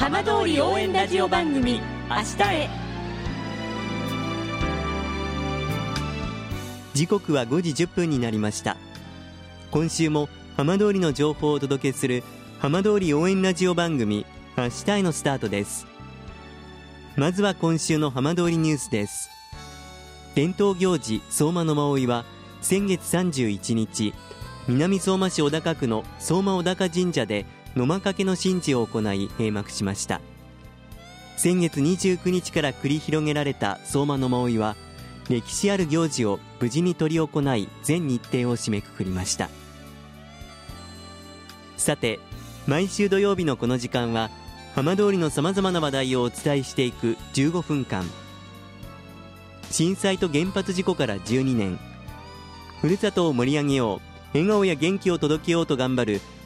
浜通り応援ラジオ番組明日へ。時刻は5時1分になりました。今週も浜通りの情報をお届けする浜通り応援ラジオ番組明日へのスタートです。まずは今週の浜通りニュースです。伝統行事相馬の馬追は先月31日南相馬市小高区の相馬小高神社で野間掛けの神事を行い閉幕しました。先月29日から繰り広げられた相馬の馬追は歴史ある行事を無事に執り行い全日程を締めくくりました。さて毎週土曜日のこの時間は浜通りのさまざまな話題をお伝えしていく15分間。震災と原発事故から12年。ふるさとを盛り上げよう。笑顔や元気を届けようと頑張る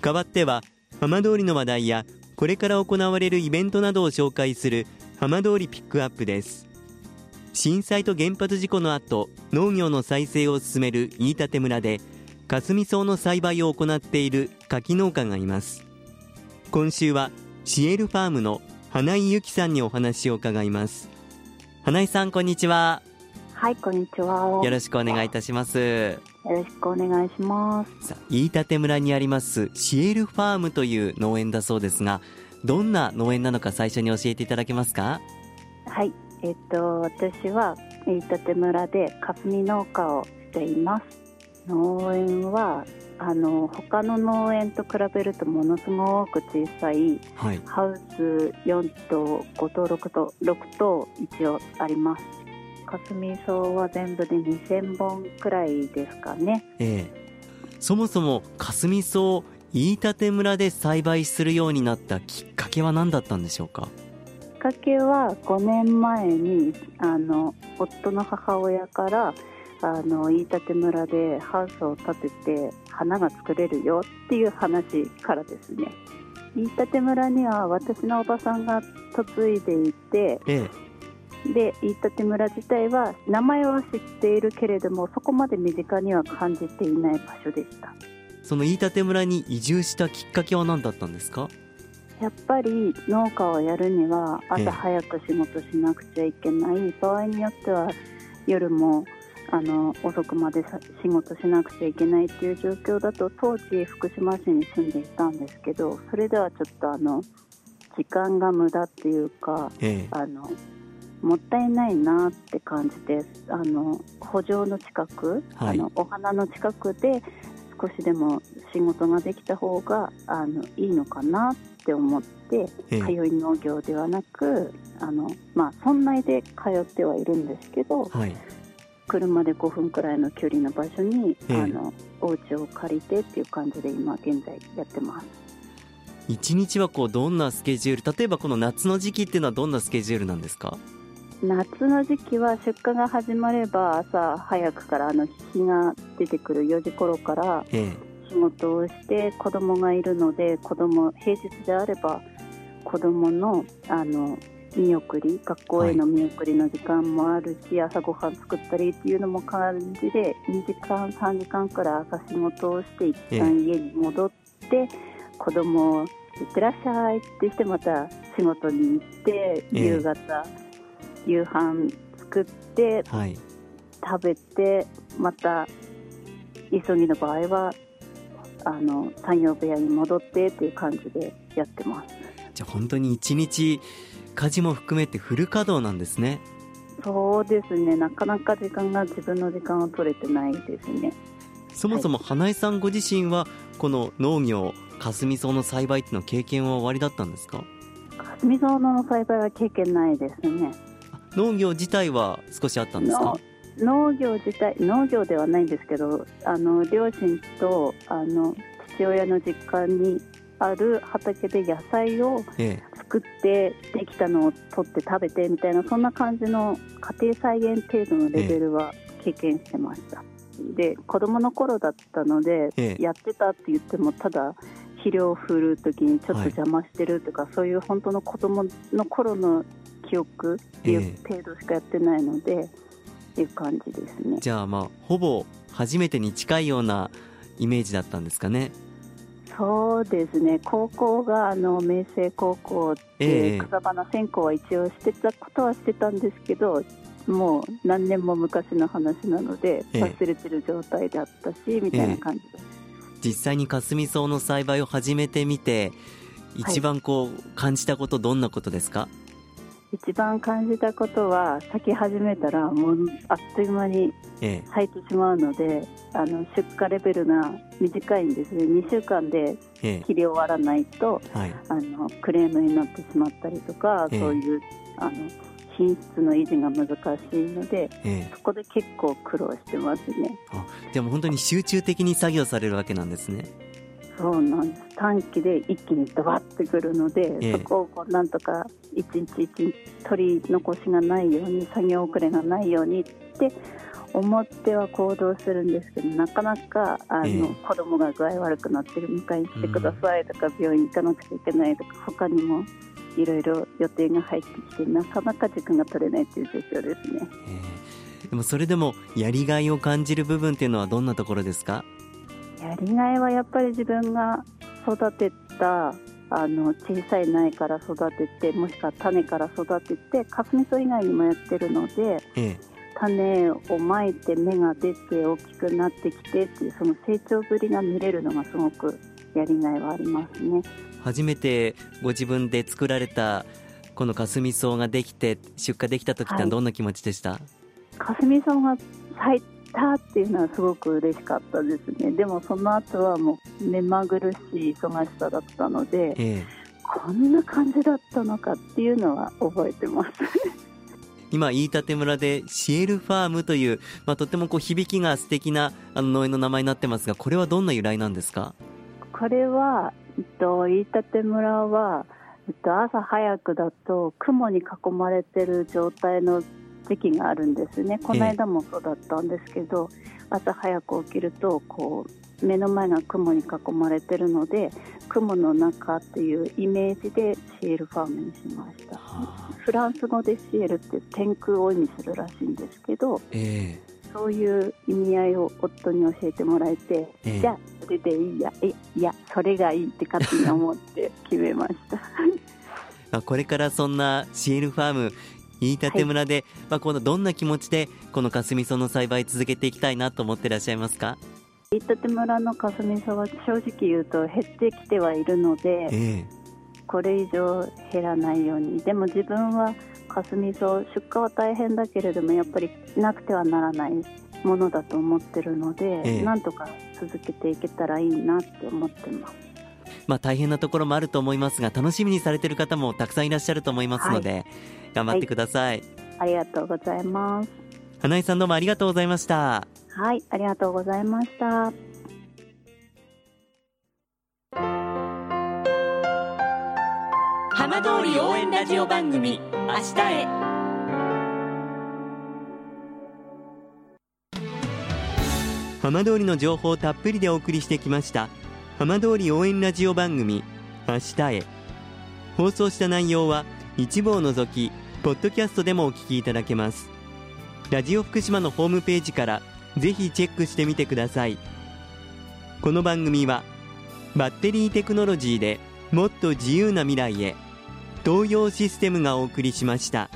代わっては浜通りの話題やこれから行われるイベントなどを紹介する浜通りピックアップです。震災と原発事故の後農業の再生を進める飯舘村で霞草の栽培を行っている柿農家がいます。今週はシエルファームの花井由紀さんにお話を伺います。花井さんこんにちは。はいこんにちは。よろしくお願いいたしますよろしくお願いします。さあ飯舘村にありますシエルファームという農園だそうですがどんな農園なのか最初に教えていただけますか？はいえっと私は飯舘村で霞農家をしています。農園はあの他の農園と比べるとものすごく小さい、はい、ハウス4と5と6と6と一応あります霞草は全部で2000本くらいですかね。ええ。そもそも霞草飯舘村で栽培するようになったきっかけは何だったんでしょうか？きっかけは5年前にあの夫の母親からあの飯舘村でハウスを建てて花が作れるよっていう話からですね。飯舘村には私のおばさんが嫁いでいて、ええ、で飯舘村自体は名前は知っているけれどもそこまで身近には感じていない場所でした。その飯舘村に移住したきっかけは何だったんですか？やっぱり農家をやるには朝早く仕事しなくちゃいけない。場合によっては夜もあの遅くまで仕事しなくちゃいけないっていう状況だと当時福島市に住んでいたんですけどそれではちょっとあの時間が無駄っていうか、ええ、あのもったいないなって感じであの補助の近く、はい、あのお花の近くで少しでも仕事ができた方があのいいのかなって思って、ええ、通い農業ではなくあの、まあ、村内で通ってはいるんですけど、はい。車で5分くらいの距離の場所に、ええ、あのお家を借りてっていう感じで今現在やってます。一日はこうどんなスケジュール例えばこの夏の時期っていうのはどんなスケジュールなんですか？夏の時期は出荷が始まれば朝早くからあの日が出てくる4時頃からえ仕事をして子供がいるので子供平日であれば子供のあの見送り学校への見送りの時間もあるし、はい、朝ごはん作ったりっていうのも感じで2時間3時間くらい朝仕事をして一旦家に戻って、ええ、子供を「いってらっしゃい」ってしてまた仕事に行って夕方、え、夕飯作って、はい、食べてまた急ぎの場合はあの産業部屋に戻ってっていう感じでやってます。じゃあ本当に一日家事も含めてフル稼働なんですね。そうですね。なかなか時間が自分の時間を取れてないですね。そもそも花江さんご自身はこの農業霞草の栽培っていうの経験は終わりだったんですか？霞草の栽培は経験ないですね農業自体は少しあったんですか？農業自体農業ではないんですけどあの両親とあの父親の実家にある畑で野菜を作ってできたのを取って食べてみたいなそんな感じの家庭菜園程度のレベルは経験してました、で子供の頃だったので、ええ。やってたって言ってもただ肥料を振る時にちょっと邪魔してるとか、そういう本当の子供の頃の記憶っていうえ程度しかやってないので、っていう感じですね。じゃあまあほぼ初めてに近いようなイメージだったんですかね。そうですね。高校があの明星高校ええ。で草花専攻は一応してたことはしてたんですけどもう何年も昔の話なのでええ。忘れてる状態だったしみたいな感じです、実際にかすみ草の栽培を始めてみて一番こう感じたことどんなことですか、一番感じたことは咲き始めたらもうあっという間にえ咲いてしまうのであの出荷レベルが短いんですね。2週間でええ。切り終わらないとえはい。あのクレームになってしまったりとか、ええ。そういうあの品質の維持が難しいのでええ。そこで結構苦労してますね。でも本当に集中的に作業されるわけなんですねそうなんです。短期で一気にドバッてくるので、ええ。そこをこうなんとか一日一日取り残しがないように作業遅れがないようにって思っては行動するんですけどなかなかあの、ええ。子供が具合悪くなってる迎えに来てくださいとか、病院行かなくちゃいけないとか他にもいろいろ予定が入ってきてなかなか時間が取れないという状況ですね。ええ。でもそれでもやりがいを感じる部分っていうのはどんなところですか？やりがいはやっぱり自分が育てたあの小さい苗から育ててもしくは種から育ててかすみ草以外にもやってるのでええ。種をまいて芽が出て大きくなってきてっていうその成長ぶりが見れるのがすごくやりがいはありますね。初めてご自分で作られたこのかすみ草ができて出荷できた時ってどんな気持ちでした、かすみ草が咲いたっていうのはすごく嬉しかったですね。でもその後はもう目まぐるしい忙しさだったので、ええこんな感じだったのかっていうのは覚えてます。今飯舘村でシエルファームという、まあ、とってもこう響きが素敵なあの農園の名前になってますがこれはどんな由来なんですか？これは、えっと、飯舘村は、えっと、朝早くだと雲に囲まれてる状態の時期があるんですね。この間もそうだったんですけど、朝早く起きるとこう目の前が雲に囲まれてるので雲の中っていうイメージでシエルファームにしました。フランス語でシエルって天空を意味するらしいんですけど、えそういう意味合いを夫に教えてもらえて、ええ。じゃあそれでいいやえいやそれがいいって勝手に思って決めました。まあ、これからそんなシエルファーム飯舘村で、まあ、このどんな気持ちでこのかすみ草の栽培続けていきたいなと思ってらっしゃいますか？飯舘村のかすみ草は正直言うと減ってきてはいるのでえこれ以上減らないようにでも自分はかすみ草出荷は大変だけれどもやっぱりなくてはならないものだと思ってるので、ええ。なんとか続けていけたらいいなって思ってます。まあ、大変なところもあると思いますが楽しみにされてる方もたくさんいらっしゃると思いますので、頑張ってください、ありがとうございます。花井さんどうもありがとうございました。はいありがとうございました。浜通り応援ラジオ番組「明日へ」浜通りの情報をたっぷりでお送りしてきました浜通り応援ラジオ番組明日へ。放送した内容は一部を除きポッドキャストでもお聞きいただけますラジオ福島のホームページからぜひチェックしてみてくださいこの番組はバッテリーテクノロジーでもっと自由な未来へ東洋システムがお送りしました。